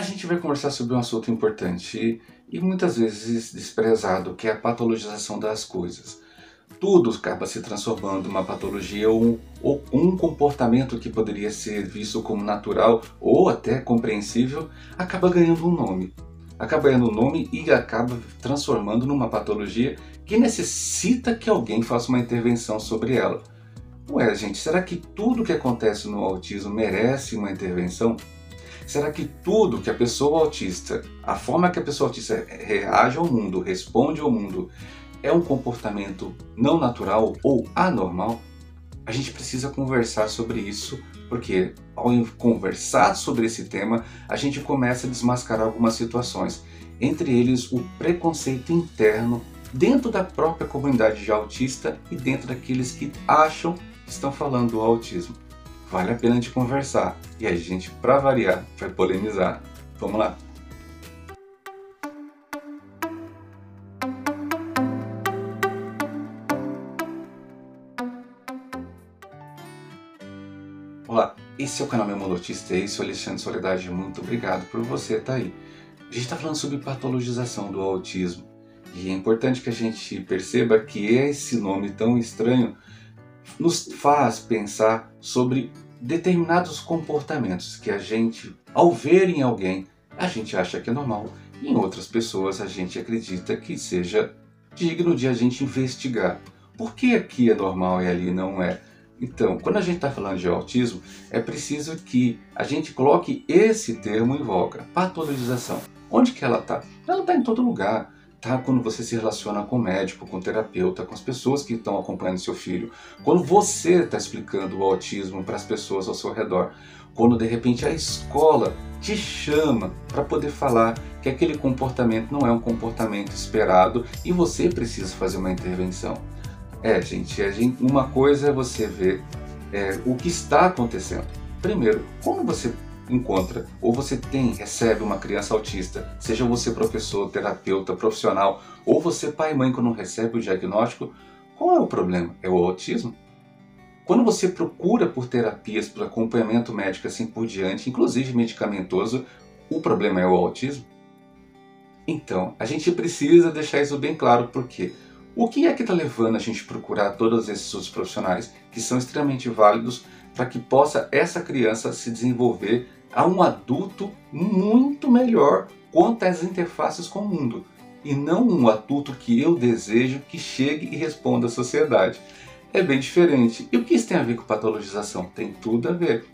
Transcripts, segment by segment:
a gente vai conversar sobre um assunto importante e, muitas vezes desprezado, que é a patologização das coisas. Tudo acaba se transformando em uma patologia ou, ou um comportamento que poderia ser visto como natural ou até compreensível acaba ganhando um nome. Acaba ganhando um nome e acaba transformando numa patologia que necessita que alguém faça uma intervenção sobre ela. Ué, gente, será que tudo que acontece no autismo merece uma intervenção? Será que tudo que a pessoa autista, a forma que a pessoa autista reage ao mundo, responde ao mundo, é um comportamento não natural ou anormal? A gente precisa conversar sobre isso, porque ao conversar sobre esse tema, a gente começa a desmascarar algumas situações, entre eles o preconceito interno dentro da própria comunidade de autista e dentro daqueles que acham que estão falando do autismo vale a pena de conversar. E a gente, para variar, vai polemizar. Vamos lá! Olá, esse é o canal Autista, esse é o Alexandre Soledade, muito obrigado por você estar tá aí. A gente está falando sobre patologização do autismo e é importante que a gente perceba que esse nome tão estranho nos faz pensar sobre determinados comportamentos que a gente, ao ver em alguém, a gente acha que é normal, e em outras pessoas a gente acredita que seja digno de a gente investigar. Por que aqui é normal e ali não é? Então, quando a gente está falando de autismo, é preciso que a gente coloque esse termo em voga, patologização. Onde que ela está? Ela está em todo lugar tá? Quando você se relaciona com o médico, com o terapeuta, com as pessoas que estão acompanhando seu filho, quando você está explicando o autismo para as pessoas ao seu redor, quando de repente a escola te chama para poder falar que aquele comportamento não é um comportamento esperado e você precisa fazer uma intervenção. É, gente, gente uma coisa é você ver é, o que está acontecendo. Primeiro, como você encontra ou você tem, recebe uma criança autista, seja você professor, terapeuta, profissional, ou você pai e mãe quando recebe o diagnóstico, qual é o problema? É o autismo? Quando você procura por terapias, por acompanhamento médico assim por diante, inclusive medicamentoso, o problema é o autismo? Então, a gente precisa deixar isso bem claro, porque o que é que está levando a gente procurar todos esses outros profissionais que são extremamente válidos para que possa essa criança se desenvolver a um adulto muito melhor quanto às interfaces com o mundo, e não um adulto que eu desejo que chegue e responda à sociedade. É bem diferente. E o que isso tem a ver com patologização? Tem tudo a ver.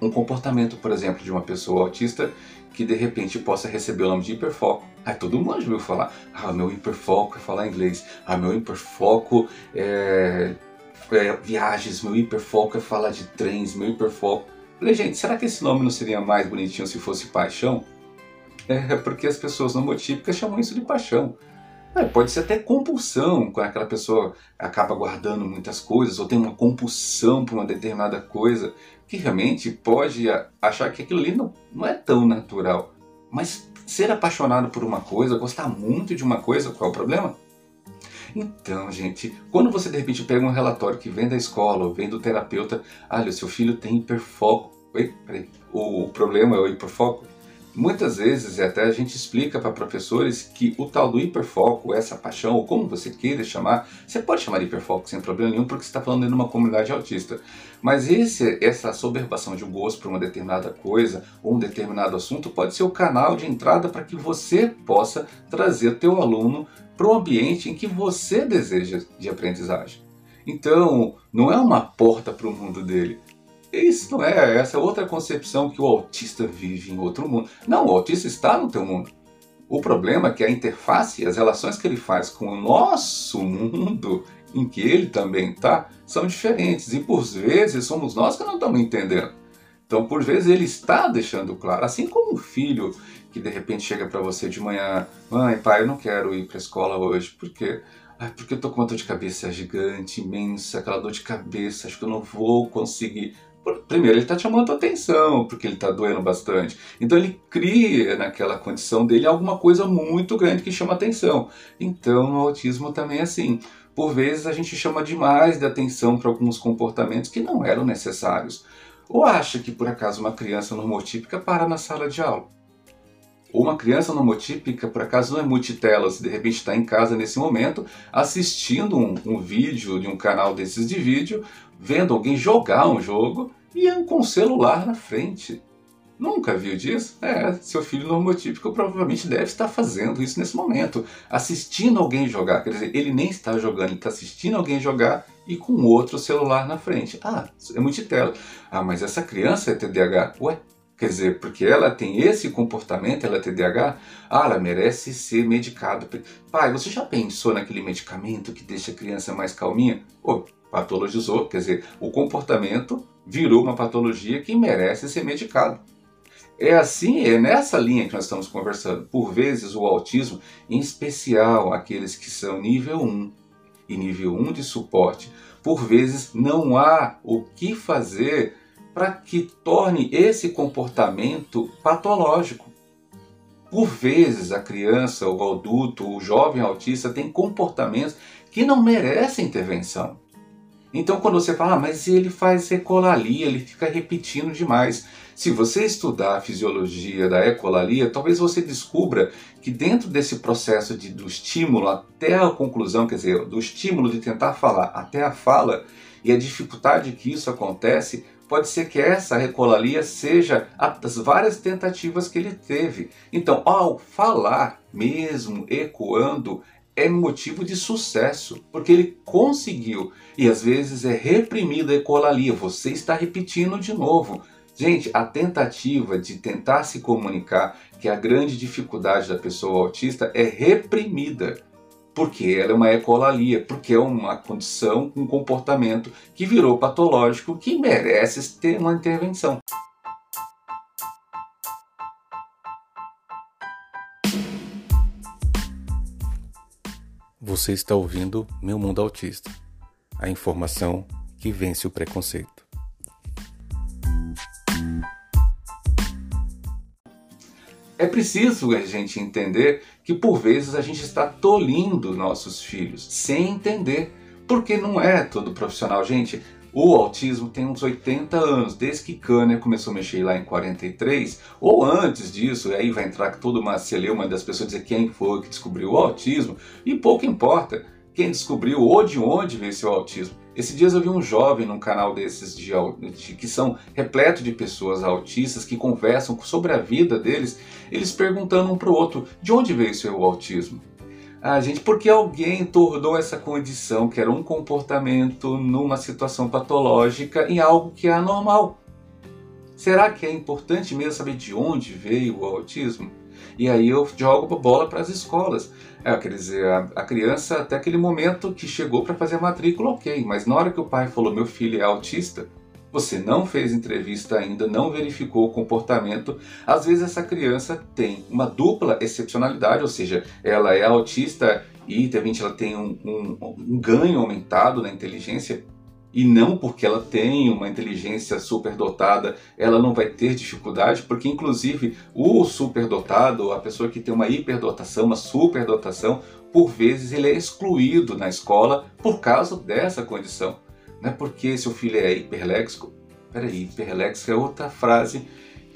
Um comportamento, por exemplo, de uma pessoa autista que de repente possa receber o nome de hiperfoco. Aí todo mundo já ouviu falar, ah, meu hiperfoco é falar inglês, ah, meu hiperfoco é, é viagens, meu hiperfoco é falar de trens, meu hiperfoco Falei, gente, será que esse nome não seria mais bonitinho se fosse paixão? É, é porque as pessoas nomotípicas chamam isso de paixão. É, pode ser até compulsão, quando aquela pessoa acaba guardando muitas coisas ou tem uma compulsão por uma determinada coisa, que realmente pode achar que aquilo ali não, não é tão natural. Mas ser apaixonado por uma coisa, gostar muito de uma coisa, qual é o problema? Então, gente, quando você de repente pega um relatório que vem da escola ou vem do terapeuta, olha, seu filho tem hiperfoco. Oi, peraí, o, o problema é o hiperfoco? Muitas vezes até a gente explica para professores que o tal do hiperfoco, essa paixão, ou como você queira chamar, você pode chamar de hiperfoco sem problema nenhum, porque você está falando de uma comunidade autista. Mas esse, essa soberbação de gosto por uma determinada coisa ou um determinado assunto pode ser o canal de entrada para que você possa trazer teu aluno para o ambiente em que você deseja de aprendizagem. Então, não é uma porta para o mundo dele, isso não é, essa é outra concepção que o autista vive em outro mundo. Não, o autista está no teu mundo. O problema é que a interface, as relações que ele faz com o nosso mundo, em que ele também está, são diferentes. E por vezes somos nós que não estamos entendendo. Então, por vezes, ele está deixando claro, assim como um filho que de repente chega para você de manhã: Mãe, pai, eu não quero ir para a escola hoje, por quê? Porque eu tô com uma dor de cabeça gigante, imensa, aquela dor de cabeça, acho que eu não vou conseguir. Primeiro, ele está chamando atenção, porque ele está doendo bastante. Então, ele cria naquela condição dele alguma coisa muito grande que chama atenção. Então, no autismo também é assim. Por vezes, a gente chama demais de atenção para alguns comportamentos que não eram necessários. Ou acha que, por acaso, uma criança normotípica para na sala de aula. Ou uma criança nomotípica, por acaso, não é multitela, se de repente está em casa nesse momento, assistindo um, um, vídeo de um canal desses de vídeo, vendo alguém jogar um jogo e com um celular na frente. Nunca viu disso? É, seu filho normotípico provavelmente deve estar fazendo isso nesse momento, assistindo alguém jogar. Quer dizer, ele nem está jogando, ele está assistindo alguém jogar e com outro celular na frente. Ah, é multitela. Ah, mas essa criança é TDAH. Ué, quer dizer, porque ela tem esse comportamento, ela é TDAH, ah, ela merece ser medicada. Pai, você já pensou naquele medicamento que deixa a criança mais calminha? Oh, patologizou, quer dizer, o comportamento virou uma patologia que merece ser medicado. É assim, é nessa linha que nós estamos conversando. Por vezes o autismo, em especial aqueles que são nível 1 e nível 1 de suporte, por vezes não há o que fazer para que torne esse comportamento patológico. Por vezes a criança, o adulto, o jovem autista tem comportamentos que não merecem intervenção. Então quando você fala, ah, mas ele faz ecolalia, ele fica repetindo demais. Se você estudar a fisiologia da ecolalia, talvez você descubra que dentro desse processo de, do estímulo até a conclusão, quer dizer, do estímulo de tentar falar até a fala, e a dificuldade que isso acontece, pode ser que essa ecolalia seja as várias tentativas que ele teve. Então, ao falar, mesmo ecoando, é motivo de sucesso, porque ele conseguiu. E às vezes é reprimida a ecolalia, você está repetindo de novo. Gente, a tentativa de tentar se comunicar, que é a grande dificuldade da pessoa autista, é reprimida. Porque ela é uma ecolalia, porque é uma condição, um comportamento que virou patológico, que merece ter uma intervenção. Você está ouvindo Meu Mundo Autista a informação que vence o preconceito. É preciso a gente entender que por vezes a gente está tolindo nossos filhos sem entender, porque não é todo profissional. Gente, o autismo tem uns 80 anos, desde que Kanner começou a mexer lá em 43, ou antes disso, aí vai entrar toda uma celeuma das pessoas dizer quem foi que descobriu o autismo, e pouco importa quem descobriu ou de onde veio esse autismo. Esse dias eu vi um jovem num canal desses de, de, que são repleto de pessoas autistas que conversam sobre a vida deles, eles perguntando um para o outro de onde veio seu autismo. Ah, gente, porque alguém tornou essa condição, que era um comportamento numa situação patológica, em algo que é anormal. Será que é importante mesmo saber de onde veio o autismo? E aí eu jogo a bola para as escolas. É, quer dizer, a, a, criança até aquele momento que chegou para fazer a matrícula, ok, mas na hora que o pai falou meu filho é autista, você não fez entrevista ainda, não verificou o comportamento. Às vezes essa criança tem uma dupla excepcionalidade, ou seja, ela é autista e de repente ela tem um, um, um ganho aumentado na inteligência e não porque ela tem uma inteligência superdotada, ela não vai ter dificuldade, porque inclusive o superdotado, a pessoa que tem uma hiperdotação, uma superdotação, por vezes ele é excluído na escola por causa dessa condição. Não é porque seu filho é hiperléxico. Peraí, hiperléxico é outra frase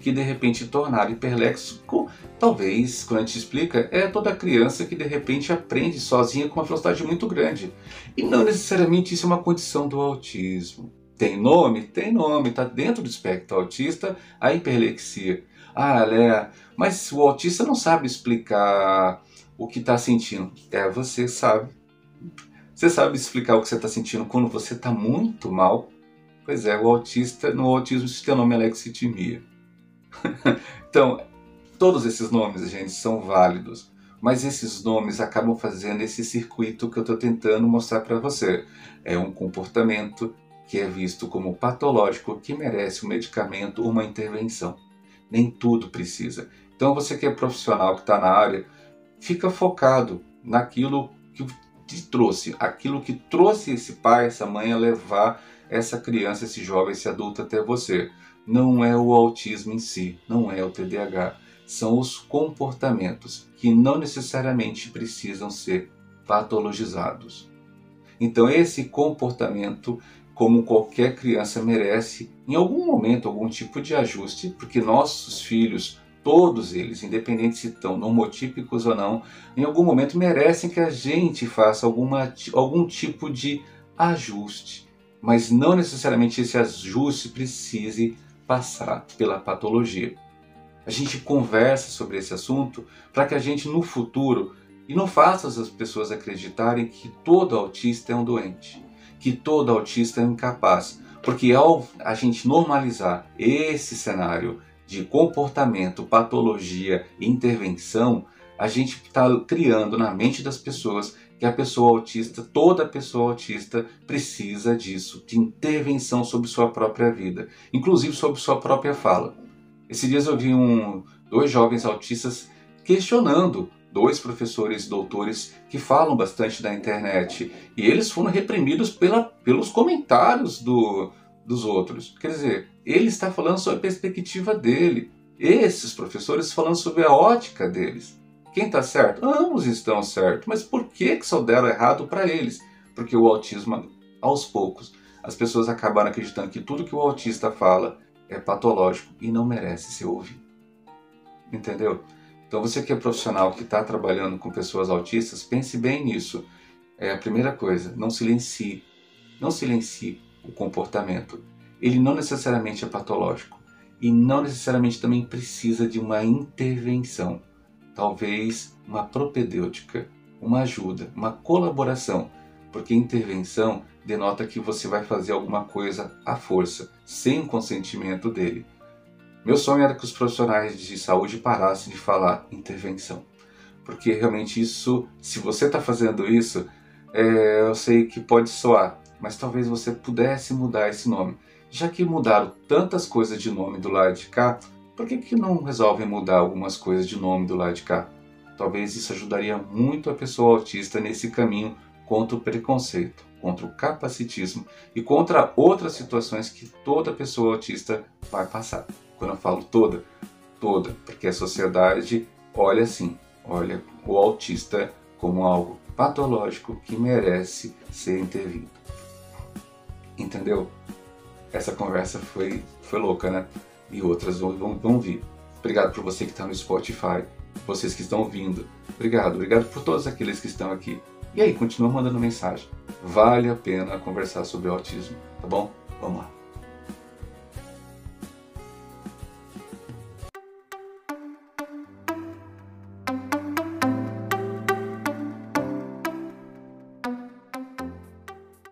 que de repente tornar hiperléxico, talvez, quando a gente explica, é toda criança que de repente aprende sozinha com uma velocidade muito grande. E não necessariamente isso é uma condição do autismo. Tem nome? Tem nome, está dentro do espectro autista a hiperlexia. Ah, Léa, mas o autista não sabe explicar o que está sentindo. É, você sabe. Você sabe explicar o que você está sentindo quando você está muito mal? Pois é, o autista, no autismo isso tem o nome alexitimia. então, todos esses nomes, gente, são válidos. Mas esses nomes acabam fazendo esse circuito que eu estou tentando mostrar para você. É um comportamento que é visto como patológico, que merece um medicamento, uma intervenção. Nem tudo precisa. Então, você que é profissional, que está na área, fica focado naquilo que te trouxe, aquilo que trouxe esse pai, essa mãe a levar essa criança, esse jovem, esse adulto até você. Não é o autismo em si, não é o TDAH, são os comportamentos que não necessariamente precisam ser patologizados. Então, esse comportamento, como qualquer criança merece, em algum momento, algum tipo de ajuste, porque nossos filhos todos eles, independente se estão nomotípicos ou não, em algum momento merecem que a gente faça alguma, algum tipo de ajuste. Mas não necessariamente esse ajuste precise passar pela patologia. A gente conversa sobre esse assunto para que a gente no futuro e não faça as pessoas acreditarem que todo autista é um doente, que todo autista é incapaz. Porque ao a gente normalizar esse cenário de comportamento, patologia e intervenção, a gente está criando na mente das pessoas que a pessoa autista, toda pessoa autista precisa disso, de intervenção sobre sua própria vida, inclusive sobre sua própria fala. Esses dias eu vi um, dois jovens autistas questionando dois professores doutores que falam bastante da internet e eles foram reprimidos pela, pelos comentários do, dos outros. Quer dizer, ele está falando sobre a perspectiva dele, esses professores falando sobre a ótica deles. Quem está certo? Ambos estão certos, mas por que, que só deram errado para eles? Porque o autismo, aos poucos, as pessoas acabaram acreditando que tudo que o autista fala é patológico e não merece ser ouvido. Entendeu? Então você que é profissional que está trabalhando com pessoas autistas, pense bem nisso. É a primeira coisa, não silencie. Não silencie o comportamento. Ele não necessariamente é patológico e não necessariamente também precisa de uma intervenção. Talvez uma propedêutica, uma ajuda, uma colaboração, porque intervenção denota que você vai fazer alguma coisa à força, sem o consentimento dele. Meu sonho era que os profissionais de saúde parassem de falar intervenção, porque realmente isso, se você está fazendo isso, é, eu sei que pode soar, mas talvez você pudesse mudar esse nome. Já que mudaram tantas coisas de nome do lado de cá, por que, que não resolvem mudar algumas coisas de nome do lado de cá? Talvez isso ajudaria muito a pessoa autista nesse caminho contra o preconceito, contra o capacitismo e contra outras situações que toda pessoa autista vai passar. Quando eu falo toda, toda, porque a sociedade olha assim, olha o autista como algo patológico que merece ser intervindo. Entendeu? Essa conversa foi, foi louca, né? E outras vão, vão, vir. Obrigado por você que está no Spotify, vocês que estão ouvindo. Obrigado, obrigado por todos aqueles que estão aqui. E aí, continua mandando mensagem. Vale a pena conversar sobre autismo, tá bom? Vamos lá.